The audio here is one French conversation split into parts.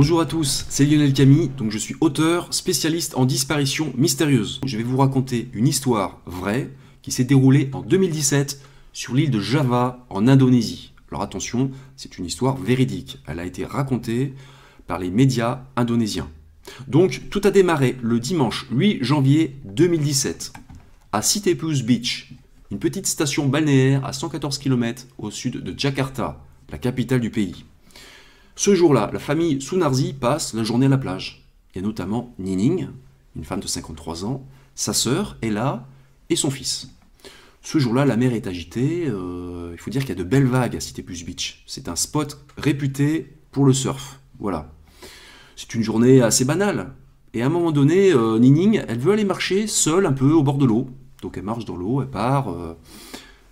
Bonjour à tous, c'est Lionel Camille, donc je suis auteur, spécialiste en disparition mystérieuse. Je vais vous raconter une histoire vraie qui s'est déroulée en 2017 sur l'île de Java en Indonésie. Alors attention, c'est une histoire véridique. Elle a été racontée par les médias indonésiens. Donc tout a démarré le dimanche 8 janvier 2017 à Sitepus Beach, une petite station balnéaire à 114 km au sud de Jakarta, la capitale du pays. Ce jour-là, la famille Sunarzi passe la journée à la plage. Il y a notamment Nining, une femme de 53 ans, sa sœur Ella et son fils. Ce jour-là, la mer est agitée. Euh, il faut dire qu'il y a de belles vagues à Cité Plus Beach. C'est un spot réputé pour le surf. Voilà. C'est une journée assez banale. Et à un moment donné, euh, Nining, elle veut aller marcher seule un peu au bord de l'eau. Donc elle marche dans l'eau, elle part. Euh,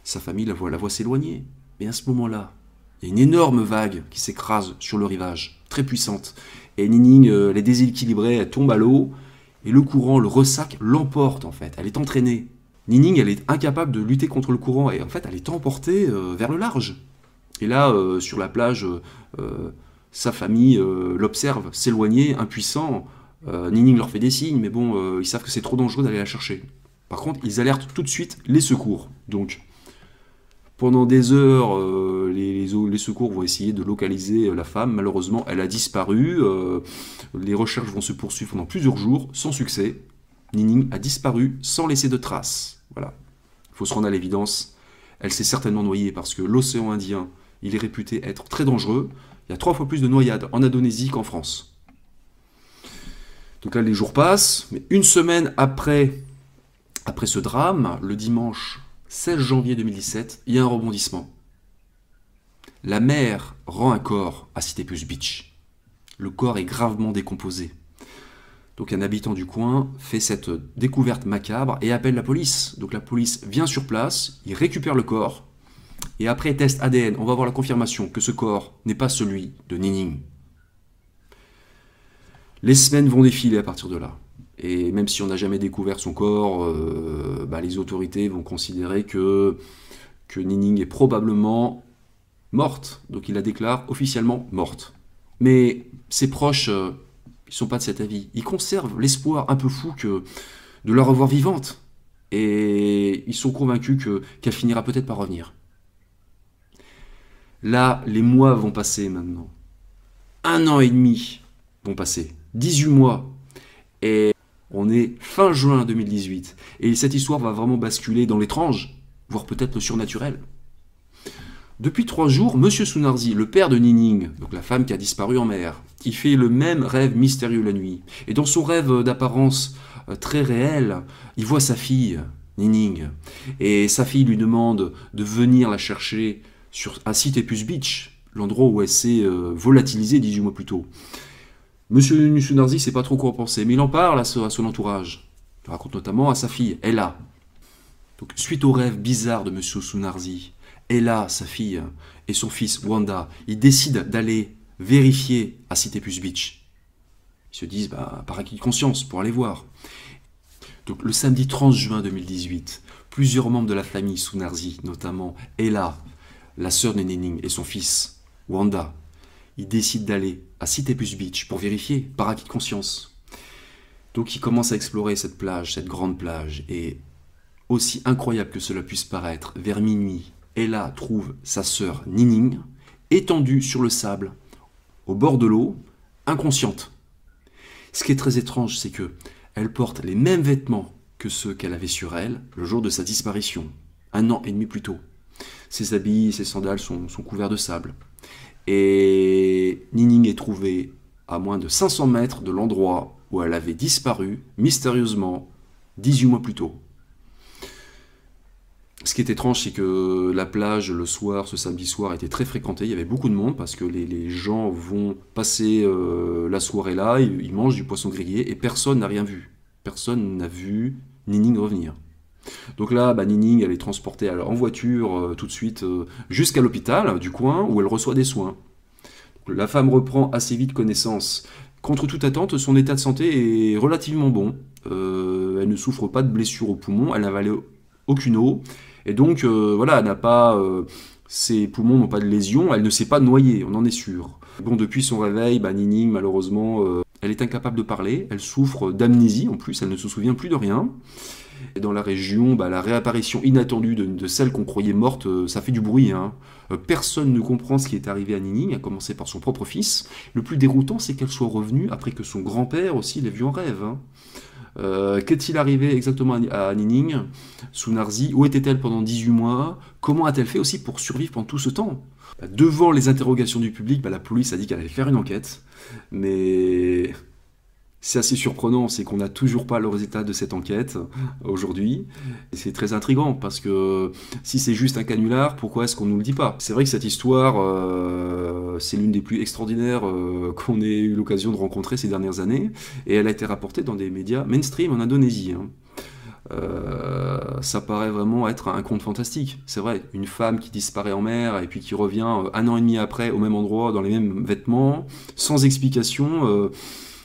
sa famille la voit, la voit s'éloigner. Mais à ce moment-là, il y a une énorme vague qui s'écrase sur le rivage, très puissante. Et Nining, euh, elle est déséquilibrée, elle tombe à l'eau, et le courant, le ressac, l'emporte en fait. Elle est entraînée. Nining, elle est incapable de lutter contre le courant, et en fait, elle est emportée euh, vers le large. Et là, euh, sur la plage, sa famille l'observe s'éloigner, impuissant. Nining leur fait des signes, mais bon, ils savent que c'est trop dangereux d'aller la chercher. Par contre, ils alertent tout de suite les secours. Donc, pendant des heures, euh, les, secours vont essayer de localiser euh, la femme. Malheureusement, elle a disparu. Euh, les recherches vont se poursuivre pendant plusieurs jours, sans succès. Nining a disparu sans laisser de traces. Voilà. Il faut se rendre à l'évidence. Elle s'est certainement noyée parce que l'océan Indien, il est réputé être très dangereux. Il y a trois fois plus de noyades en Indonésie qu'en France. Donc là, les jours passent, mais une semaine après, après ce drame, le dimanche 16 janvier 2017, il y a un rebondissement. La mer rend un corps à Cité Plus Beach. Le corps est gravement décomposé. Donc un habitant du coin fait cette découverte macabre et appelle la police. Donc la police vient sur place, il récupère le corps, et après test ADN, on va avoir la confirmation que ce corps n'est pas celui de Nining. Les semaines vont défiler à partir de là. Et même si on n'a jamais découvert son corps, euh, bah, les autorités vont considérer que, que Nining est probablement morte. Donc il la déclare officiellement morte. Mais ses proches, euh, ils sont pas de cet avis. Ils conservent l'espoir un peu fou que de la revoir vivante. Et ils sont convaincus qu'elle finira peut-être par revenir. Là, les mois vont passer maintenant. Un an et demi vont passer. 18 mois. Et on est fin juin 2018 et cette histoire va vraiment basculer dans l'étrange, voire peut-être le surnaturel. Depuis trois jours, Monsieur Sunarzi, le père de Nining, donc la femme qui a disparu en mer, il fait le même rêve mystérieux la nuit. Et dans son rêve d'apparence euh, très réel, il voit sa fille, Nining. Et sa fille lui demande de venir la chercher sur, à Citepus Beach, l'endroit où elle s'est euh, volatilisée 18 mois plus tôt. Monsieur Nusunarzi sait pas trop quoi penser, mais il en parle à, son entourage. Il raconte notamment à sa fille, Ella. Suite au rêve bizarre de Monsieur Sunarzi, Ella, sa fille, et son fils Wanda, ils décident d'aller vérifier à Citepus Beach. Ils se disent, bah, par acquis de conscience, pour aller voir. Le samedi 30 juin 2018, plusieurs membres de la famille Sunarzi, notamment Ella, la sœur de Nening, et son fils, Wanda, il décide d'aller à Citepus Beach pour vérifier, par acquis de conscience. Donc il commence à explorer cette plage, cette grande plage, et aussi incroyable que cela puisse paraître, vers minuit, Ella trouve sa sœur Nining, étendue sur le sable, au bord de l'eau, inconsciente. Ce qui est très étrange, c'est que elle porte les mêmes vêtements que ceux qu'elle avait sur elle le jour de sa disparition, un an et demi plus tôt. Ses habits ses sandales sont couverts de sable. Et Nining est trouvée à moins de 500 mètres de l'endroit où elle avait disparu mystérieusement 18 mois plus tôt. Ce qui est étrange, c'est que la plage, le soir, ce samedi soir, était très fréquentée. Il y avait beaucoup de monde parce que les, gens vont passer euh, la soirée là, ils, mangent du poisson grillé et personne n'a rien vu. Personne n'a vu Nining revenir. Donc là, bah, Nining, elle est transportée en voiture euh, tout de suite euh, jusqu'à l'hôpital du coin où elle reçoit des soins. la femme reprend assez vite connaissance. Contre toute attente, son état de santé est relativement bon. Euh, elle ne souffre pas de blessures au poumon, elle n'avale aucune eau. Et donc, voilà, elle n'a Ses poumons n'ont pas de lésions, elle ne s'est pas noyée, on en est sûr. Bon, depuis son réveil, bah, Nining, malheureusement, elle est incapable de parler, elle souffre d'amnésie en plus, elle ne se souvient plus de rien. Dans la région, bah, la réapparition inattendue de, celle qu'on croyait morte, euh, ça fait du bruit. Hein. Euh, personne ne comprend ce qui est arrivé à Nining, à commencer par son propre fils. Le plus déroutant, c'est qu'elle soit revenue après que son grand-père aussi l'ait vue en rêve. Hein. Euh, qu'est-il arrivé exactement à Nining, sous Narzi Où était-elle pendant 18 mois? Comment a-t-elle fait aussi pour survivre pendant tout ce temps? Bah, Devant les interrogations du public, bah, la police a dit qu'elle allait faire une enquête. Mais c'est assez surprenant, c'est qu'on n'a toujours pas le résultat de cette enquête aujourd'hui. C'est très intrigant parce que si c'est juste un canular, pourquoi est-ce qu'on ne nous le dit pas? C'est vrai que cette histoire, euh, c'est l'une des plus extraordinaires euh, qu'on ait eu l'occasion de rencontrer ces dernières années et elle a été rapportée dans des médias mainstream en Indonésie. Hein. Euh, ça paraît vraiment être un conte fantastique. C'est vrai, une femme qui disparaît en mer et puis qui revient un an et demi après au même endroit, dans les mêmes vêtements, sans explication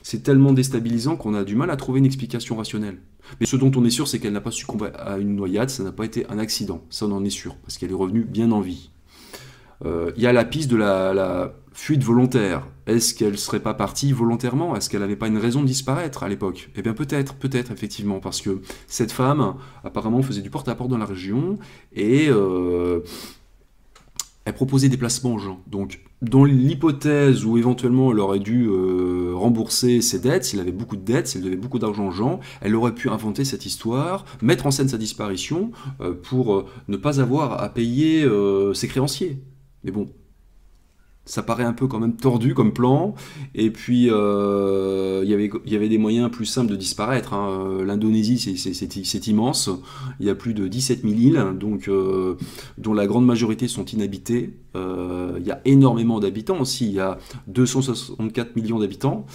c'est tellement déstabilisant qu'on a du mal à trouver une explication rationnelle. Mais ce dont on est sûr, c'est qu'elle n'a pas succombé à une noyade, ça n'a pas été un accident, ça on en est sûr, parce qu'elle est revenue bien en vie. Euh, il y a la piste de la, fuite volontaire. Est-ce qu'elle serait pas partie volontairement? Est-ce qu'elle n'avait pas une raison de disparaître à l'époque? Eh bien peut-être, peut-être effectivement, parce que cette femme apparemment faisait du porte-à-porte dans la région et euh, elle proposait des placements aux gens. Donc, dans l'hypothèse où éventuellement elle aurait dû euh, rembourser ses dettes, s'il avait beaucoup de dettes, s'il devait beaucoup d'argent aux gens, elle aurait pu inventer cette histoire, mettre en scène sa disparition euh, pour ne pas avoir à payer ses créanciers. Mais bon, ça paraît un peu quand même tordu comme plan. Et puis, euh, il y avait des moyens plus simples de disparaître. Hein. L'Indonésie, c'est immense. Il y a plus de 17 000 îles, donc, euh, dont la grande majorité sont inhabitées. Euh, il y a énormément d'habitants aussi. Il y a 264 millions d'habitants.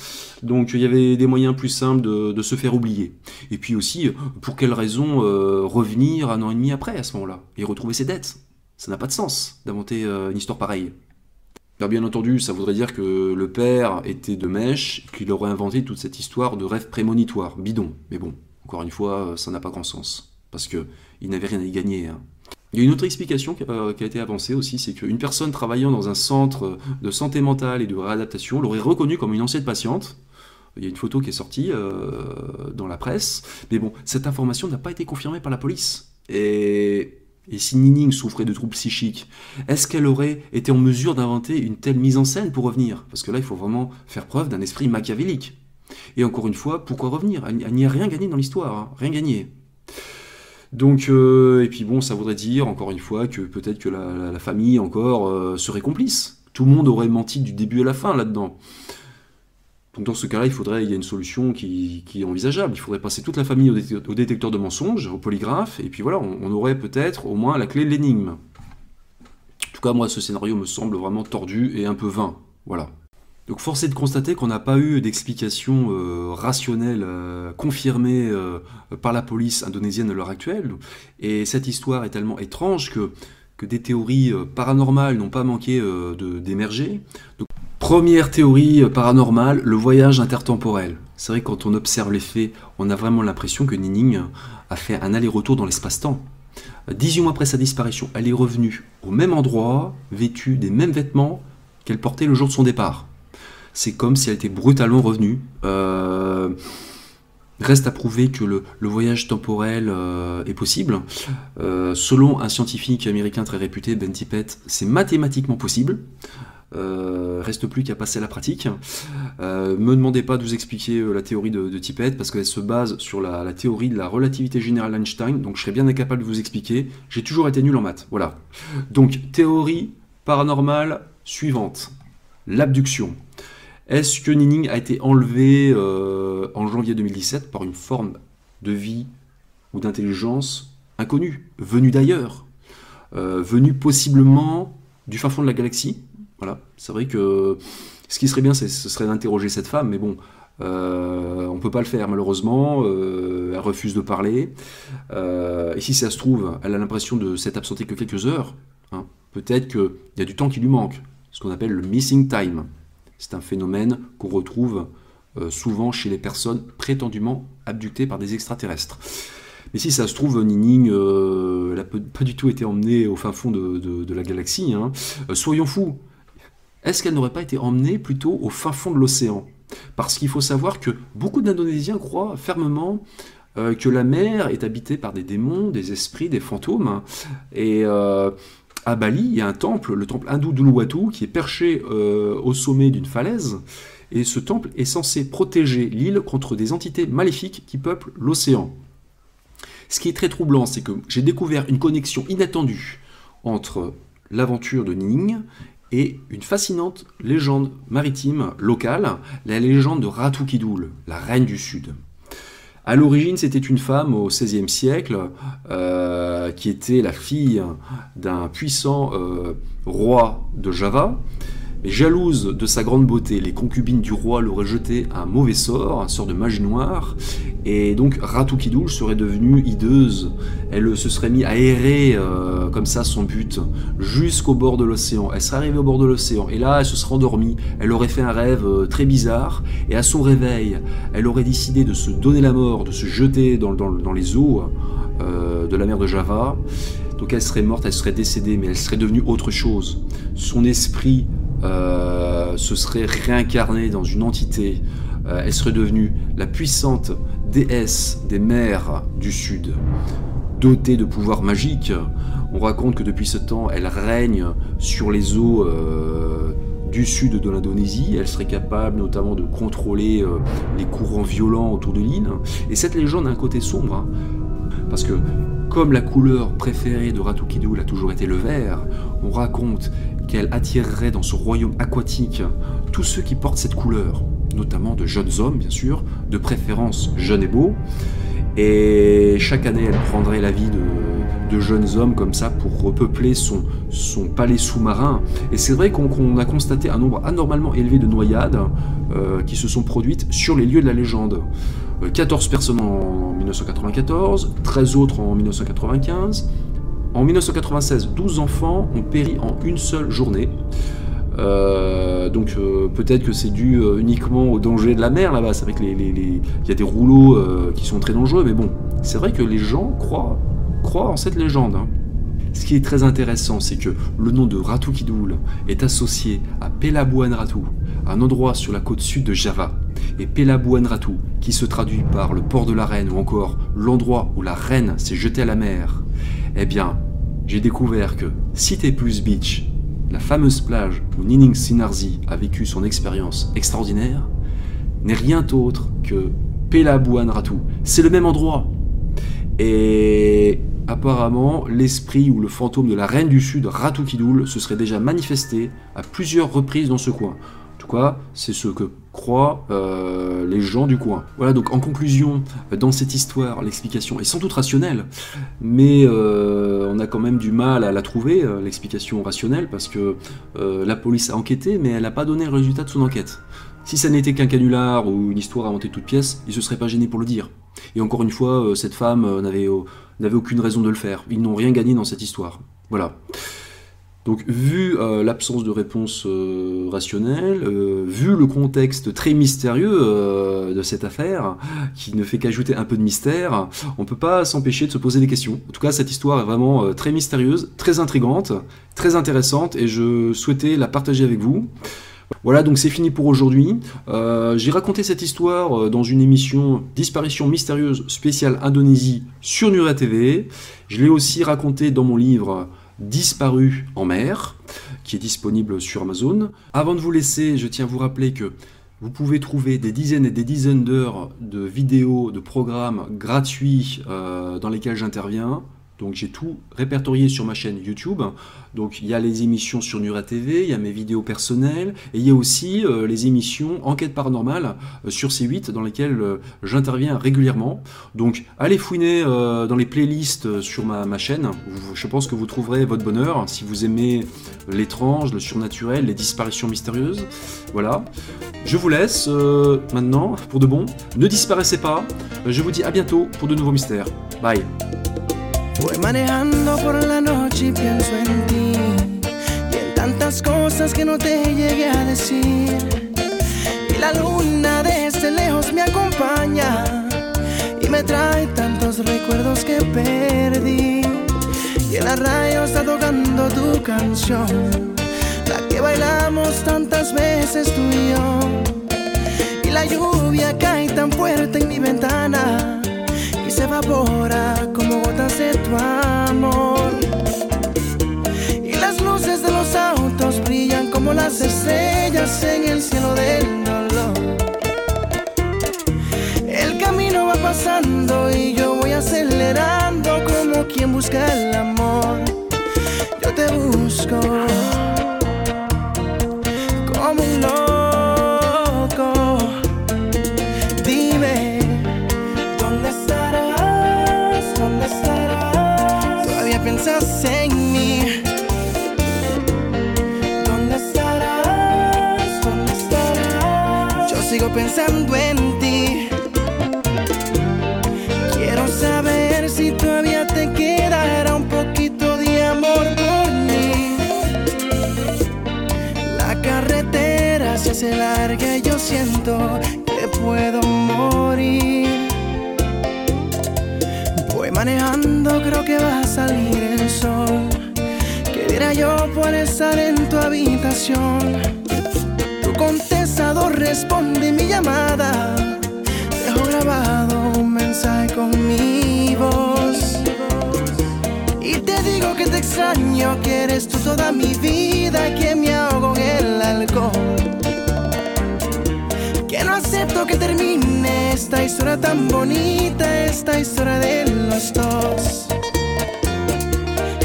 Donc, il y avait des moyens plus simples de, de, se faire oublier. Et puis aussi, pour quelle raison revenir un an et demi après, à ce moment-là, et retrouver ses dettes? Ça n'a pas de sens d'inventer une histoire pareille bien entendu, ça voudrait dire que le père était de mèche, qu'il aurait inventé toute cette histoire de rêve prémonitoire, bidon. Mais bon, encore une fois, ça n'a pas grand sens, parce qu'il n'avait rien à y gagner. Hein. Il y a une autre explication qui a, été avancée aussi, c'est qu'une personne travaillant dans un centre de santé mentale et de réadaptation l'aurait reconnue comme une ancienne patiente. Il y a une photo qui est sortie euh, dans la presse, mais bon, cette information n'a pas été confirmée par la police. Et et si Nining souffrait de troubles psychiques, est-ce qu'elle aurait été en mesure d'inventer une telle mise en scène pour revenir? Parce que là, il faut vraiment faire preuve d'un esprit machiavélique. Et encore une fois, pourquoi revenir? Elle, n'y a rien gagné dans l'histoire, hein. rien gagné. Donc, euh, et puis bon, ça voudrait dire, encore une fois, que peut-être que la, famille encore euh, serait complice. Tout le monde aurait menti du début à la fin là-dedans. Donc dans ce cas-là, il faudrait, il y a une solution qui, est envisageable. Il faudrait passer toute la famille au, détecteur de mensonges, au polygraphe, et puis voilà, on, aurait peut-être au moins la clé de l'énigme. En tout cas, moi, ce scénario me semble vraiment tordu et un peu vain. Voilà. Donc force est de constater qu'on n'a pas eu d'explication euh, rationnelle euh, confirmée euh, par la police indonésienne à l'heure actuelle. Et cette histoire est tellement étrange que, que des théories paranormales n'ont pas manqué d'émerger. Première théorie paranormale, le voyage intertemporel. C'est vrai que quand on observe les faits, on a vraiment l'impression que Nining a fait un aller-retour dans l'espace-temps. 18 mois après sa disparition, elle est revenue au même endroit, vêtue des mêmes vêtements qu'elle portait le jour de son départ. C'est comme si elle était brutalement revenue. Euh, reste à prouver que le, voyage temporel euh, est possible. Euh, selon un scientifique américain très réputé, Ben Tippett, c'est mathématiquement possible. Euh, reste plus qu'à passer à la pratique. Euh, me demandez pas de vous expliquer euh, la théorie de, Tippett parce qu'elle se base sur la, théorie de la relativité générale d'Einstein, donc je serais bien incapable de vous expliquer. J'ai toujours été nul en maths, voilà. Donc théorie paranormale suivante, l'abduction. Est-ce que Nining a été enlevé en janvier 2017 par une forme de vie ou d'intelligence inconnue, venue d'ailleurs, venue possiblement du fin fond de la galaxie? Voilà, c'est vrai que ce qui serait bien, ce serait d'interroger cette femme, mais bon, euh, on ne peut pas le faire malheureusement, euh, elle refuse de parler. Euh, et si ça se trouve, elle a l'impression de s'être absentée que quelques heures. Hein. Peut-être qu'il y a du temps qui lui manque, ce qu'on appelle le missing time. C'est un phénomène qu'on retrouve souvent chez les personnes prétendument abductées par des extraterrestres. Mais si ça se trouve, Nining n'a pas du tout été emmenée au fin fond de, la galaxie. Hein. Soyons fous. Est-ce qu'elle n'aurait pas été emmenée plutôt au fin fond de l'océan? Parce qu'il faut savoir que beaucoup d'Indonésiens croient fermement euh, que la mer est habitée par des démons, des esprits, des fantômes. Et à Bali, il y a un temple, le temple hindou d'Uluwatu, qui est perché au sommet d'une falaise. Et ce temple est censé protéger l'île contre des entités maléfiques qui peuplent l'océan. Ce qui est très troublant, c'est que j'ai découvert une connexion inattendue entre l'aventure de Ning et une fascinante légende maritime locale, la légende de Ratu Kidul, la reine du Sud. À l'origine, c'était une femme au XVIe siècle euh, qui était la fille d'un puissant euh, roi de Java mais jalouse de sa grande beauté, les concubines du roi l'auraient jeté un mauvais sort, un sort de magie noire, et donc Ratukidouche serait devenue hideuse. Elle se serait mise à errer euh, comme ça son but jusqu'au bord de l'océan. Elle serait arrivée au bord de l'océan, et là elle se serait endormie. Elle aurait fait un rêve euh, très bizarre, et à son réveil, elle aurait décidé de se donner la mort, de se jeter dans, les eaux euh, de la mer de Java. Donc elle serait morte, elle serait décédée, mais elle serait devenue autre chose. Son esprit se serait réincarnée dans une entité, euh, elle serait devenue la puissante déesse des mers du Sud. Dotée de pouvoirs magiques, on raconte que depuis ce temps, elle règne sur les eaux euh, du sud de l'Indonésie. Elle serait capable notamment de contrôler les courants violents autour de l'île. Et cette légende a un côté sombre, hein, parce que comme la couleur préférée de Ratu Kidul a toujours été le vert, on raconte qu'elle attirerait dans ce royaume aquatique tous ceux qui portent cette couleur, notamment de jeunes hommes bien sûr, de préférence jeunes et beaux. Et chaque année, elle prendrait la vie de, jeunes hommes comme ça pour repeupler son, palais sous-marin. Et c'est vrai qu'on a constaté un nombre anormalement élevé de noyades euh, qui se sont produites sur les lieux de la légende. 14 euh, personnes en 1994, 13 autres en 1995, en 1996, 12 enfants ont péri en une seule journée. Euh, donc euh, peut-être que c'est dû uniquement au danger de la mer là-bas. C'est vrai qu'il y a des rouleaux qui sont très dangereux, mais bon, c'est vrai que les gens croient, croient en cette légende. Hein. Ce qui est très intéressant, c'est que le nom de Ratu Kidul est associé à Pelabuhan Ratu, un endroit sur la côte sud de Java. Et Pelabuhan Ratu, qui se traduit par le port de la reine ou encore l'endroit où la reine s'est jetée à la mer, eh bien, j'ai découvert que Cité Plus Beach, la fameuse plage où Nining Sinarzi a vécu son expérience extraordinaire, n'est rien d'autre que Pelabuhan Ratu. C'est le même endroit. Et apparemment, l'esprit ou le fantôme de la reine du Sud, Ratu Kidul, se serait déjà manifesté à plusieurs reprises dans ce coin c'est ce que croient euh, les gens du coin. Voilà, donc en conclusion, dans cette histoire, l'explication est sans doute rationnelle, mais euh, on a quand même du mal à la trouver, euh, l'explication rationnelle, parce que la police a enquêté, mais elle n'a pas donné le résultat de son enquête. Si ça n'était qu'un canular ou une histoire inventée toute pièce, ils ne se seraient pas gênés pour le dire. Et encore une fois, cette femme n'avait aucune raison de le faire. Ils n'ont rien gagné dans cette histoire. Voilà. Donc, vu euh, l'absence de réponse euh, rationnelle, euh, vu le contexte très mystérieux de cette affaire, qui ne fait qu'ajouter un peu de mystère, on ne peut pas s'empêcher de se poser des questions. En tout cas, cette histoire est vraiment très mystérieuse, très intrigante, très intéressante, et je souhaitais la partager avec vous. Voilà, donc c'est fini pour aujourd'hui. J'ai raconté cette histoire dans une émission Disparition mystérieuse spéciale Indonésie sur Nura TV. Je l'ai aussi raconté dans mon livre Disparu en mer, qui est disponible sur Amazon. Avant de vous laisser, je tiens à vous rappeler que vous pouvez trouver des dizaines et des dizaines d'heures de vidéos, de programmes gratuits euh, dans lesquels j'interviens. Donc j'ai tout répertorié sur ma chaîne YouTube. Donc il y a les émissions sur Nura TV, il y a mes vidéos personnelles, et il y a aussi euh, les émissions Enquête paranormale euh, sur C8 dans lesquelles euh, j'interviens régulièrement. Donc allez fouiner dans les playlists sur ma, ma, chaîne. Je pense que vous trouverez votre bonheur si vous aimez l'étrange, le surnaturel, les disparitions mystérieuses. Voilà. Je vous laisse maintenant pour de bon. Ne disparaissez pas. Je vous dis à bientôt pour de nouveaux mystères. Bye. Voy manejando por la noche y pienso en ti. Y en tantas cosas que no te llegué a decir. Y la luna desde lejos me acompaña y me trae tantos recuerdos que perdí. Y en la radio está tocando tu canción, la que bailamos tantas veces tú y yo. Y la lluvia cae tan fuerte en mi ventana y se evapora amor. Y las luces de los autos brillan como las estrellas en el cielo del dolor. El camino va pasando y yo voy acelerando como quien busca el amor. Yo te busco se larga y yo siento que puedo morir. Voy manejando, creo que va a salir el sol. ¿Qué diera yo por estar en tu habitación? Tu contestador responde mi llamada. Dejo grabado un mensaje con mi voz. Y te digo que te extraño, que eres tú toda mi vida, que me ahogo en el alcohol. Que no acepto que termine esta historia tan bonita, esta historia de los dos.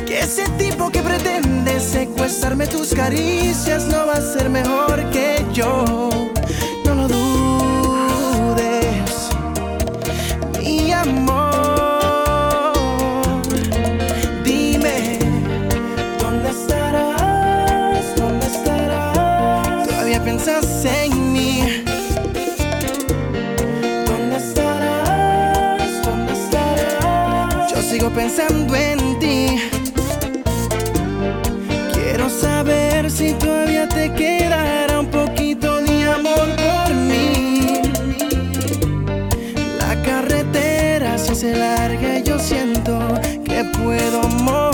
Que ese tipo que pretende secuestrarme tus caricias no va a ser mejor que yo. Quiero saber si todavía te quedará un poquito de amor por mí. La carretera se hace larga y yo siento que puedo morir.